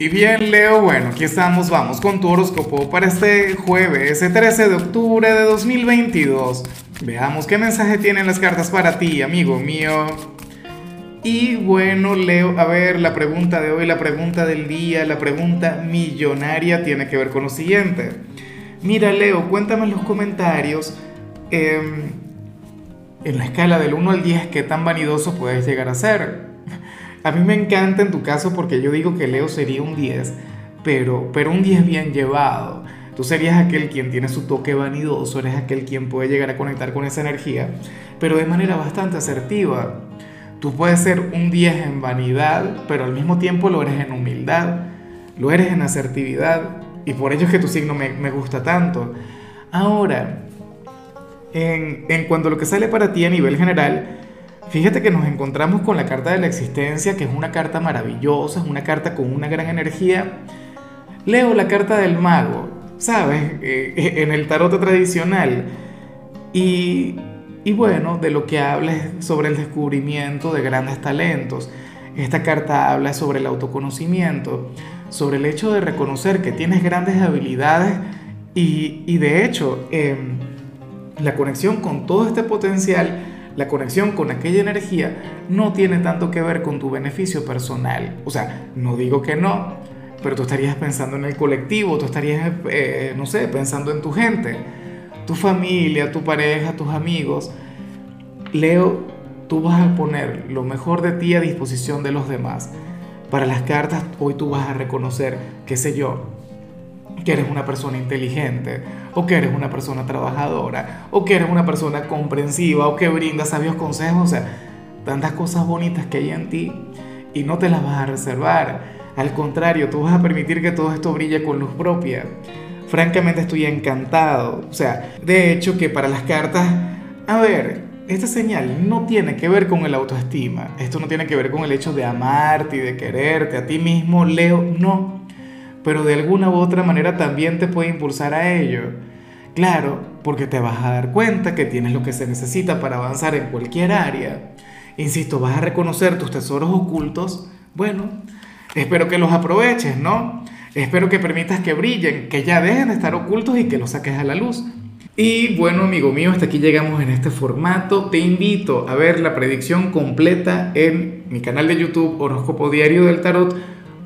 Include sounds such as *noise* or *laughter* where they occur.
Y bien, Leo, bueno, aquí estamos, vamos con tu horóscopo para este jueves, el 13 de octubre de 2022. Veamos qué mensaje tienen las cartas para ti, amigo mío. Y bueno, Leo, a ver, la pregunta de hoy, la pregunta del día, la pregunta millonaria tiene que ver con lo siguiente. Mira, Leo, cuéntame en los comentarios, em, en la escala del 1 al 10, qué tan vanidoso puedes llegar a ser. A mí me encanta en tu caso porque yo digo que Leo sería un 10, pero, pero un 10 bien llevado. Tú serías aquel quien tiene su toque vanidoso, eres aquel quien puede llegar a conectar con esa energía, pero de manera bastante asertiva. Tú puedes ser un 10 en vanidad, pero al mismo tiempo lo eres en humildad, lo eres en asertividad, y por ello es que tu signo me, me gusta tanto. Ahora, en, en cuanto a lo que sale para ti a nivel general, Fíjate que nos encontramos con la carta de la existencia, que es una carta maravillosa, es una carta con una gran energía. Leo la carta del mago, ¿sabes? Eh, *laughs* en el tarot tradicional. Y, y bueno, de lo que habla es sobre el descubrimiento de grandes talentos. Esta carta habla sobre el autoconocimiento, sobre el hecho de reconocer que tienes grandes habilidades y, y de hecho em, la conexión con todo este potencial la conexión con aquella energía no tiene tanto que ver con tu beneficio personal. O sea, no digo que no, pero tú estarías pensando en el colectivo, tú estarías, eh, no sé, pensando en tu gente, tu familia, tu pareja, tus amigos. Leo, tú vas a poner lo mejor de ti a disposición de los demás. Para las cartas, hoy tú vas a reconocer, qué sé yo, que eres una persona inteligente, o que eres una persona trabajadora, o que eres una persona comprensiva, o que brinda sabios consejos, o sea, tantas cosas bonitas que hay en ti y no te las vas a reservar. Al contrario, tú vas a permitir que todo esto brille con luz propia. Francamente estoy encantado. O sea, de hecho que para las cartas, a ver, esta señal no tiene que ver con el autoestima. Esto no tiene que ver con el hecho de amarte y de quererte a ti mismo, Leo, no pero de alguna u otra manera también te puede impulsar a ello. Claro, porque te vas a dar cuenta que tienes lo que se necesita para avanzar en cualquier área. Insisto, vas a reconocer tus tesoros ocultos. Bueno, espero que los aproveches, ¿no? Espero que permitas que brillen, que ya dejen de estar ocultos y que los saques a la luz. Y bueno, amigo mío, hasta aquí llegamos en este formato. Te invito a ver la predicción completa en mi canal de YouTube Horóscopo Diario del Tarot